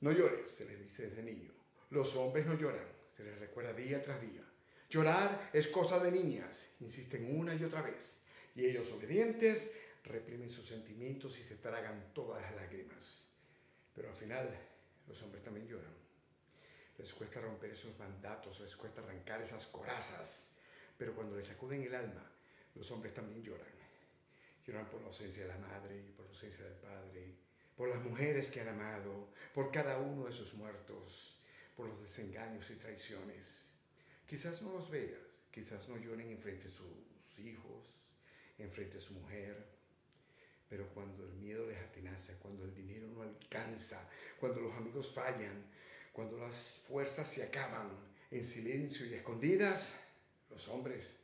No llores, se les dice desde niño. Los hombres no lloran, se les recuerda día tras día. Llorar es cosa de niñas, insisten una y otra vez. Y ellos obedientes reprimen sus sentimientos y se tragan todas las lágrimas. Pero al final los hombres también lloran. Les cuesta romper esos mandatos, les cuesta arrancar esas corazas. Pero cuando les sacuden el alma, los hombres también lloran. Lloran por la ausencia de la madre, por la ausencia del padre, por las mujeres que han amado, por cada uno de sus muertos, por los desengaños y traiciones. Quizás no los veas, quizás no lloren enfrente de sus hijos, enfrente de su mujer, pero cuando el miedo les atenaza, cuando el dinero no alcanza, cuando los amigos fallan, cuando las fuerzas se acaban en silencio y escondidas, los hombres.